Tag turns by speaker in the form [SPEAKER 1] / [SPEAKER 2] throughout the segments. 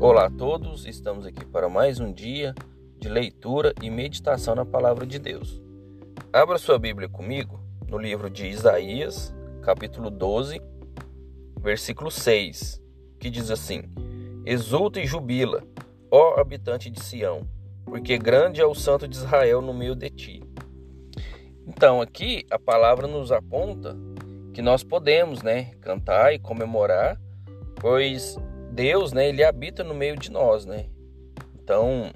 [SPEAKER 1] Olá a todos, estamos aqui para mais um dia de leitura e meditação na palavra de Deus. Abra sua Bíblia comigo no livro de Isaías, capítulo 12, versículo 6, que diz assim: Exulta e jubila, ó habitante de Sião, porque grande é o santo de Israel no meio de ti. Então, aqui a palavra nos aponta que nós podemos, né, cantar e comemorar, pois Deus, né, ele habita no meio de nós, né? Então,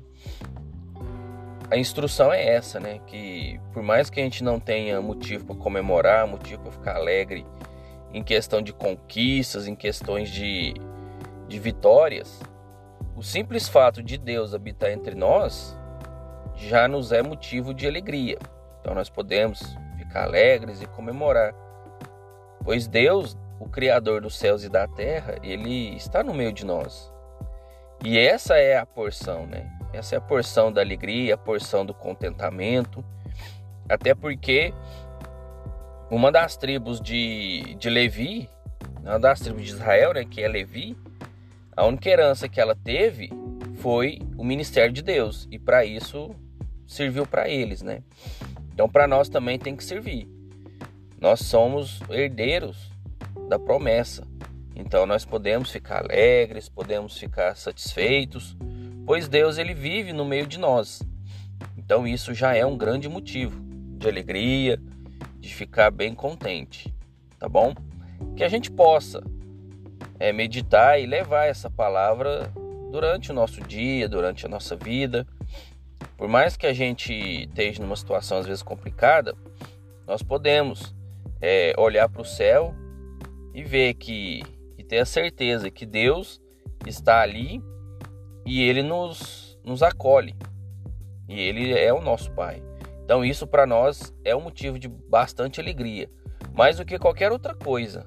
[SPEAKER 1] a instrução é essa, né? Que por mais que a gente não tenha motivo para comemorar, motivo para ficar alegre em questão de conquistas, em questões de, de vitórias, o simples fato de Deus habitar entre nós já nos é motivo de alegria. Então nós podemos ficar alegres e comemorar, pois Deus o Criador dos céus e da terra, ele está no meio de nós. E essa é a porção, né? Essa é a porção da alegria, a porção do contentamento. Até porque uma das tribos de, de Levi, uma das tribos de Israel, né, que é Levi, a única herança que ela teve foi o ministério de Deus. E para isso serviu para eles, né? Então para nós também tem que servir. Nós somos herdeiros da promessa. Então nós podemos ficar alegres, podemos ficar satisfeitos, pois Deus ele vive no meio de nós. Então isso já é um grande motivo de alegria, de ficar bem contente, tá bom? Que a gente possa é, meditar e levar essa palavra durante o nosso dia, durante a nossa vida. Por mais que a gente esteja numa situação às vezes complicada, nós podemos é, olhar para o céu e ver que e ter a certeza que Deus está ali e ele nos nos acolhe. E ele é o nosso pai. Então isso para nós é um motivo de bastante alegria, mais do que qualquer outra coisa.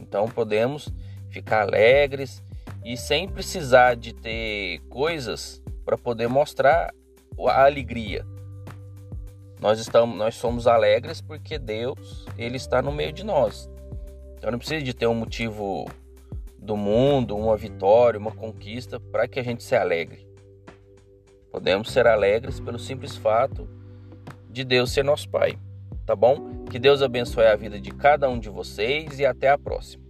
[SPEAKER 1] Então podemos ficar alegres e sem precisar de ter coisas para poder mostrar a alegria. Nós estamos, nós somos alegres porque Deus, ele está no meio de nós. Então não precisa de ter um motivo do mundo, uma vitória, uma conquista para que a gente se alegre. Podemos ser alegres pelo simples fato de Deus ser nosso Pai, tá bom? Que Deus abençoe a vida de cada um de vocês e até a próxima.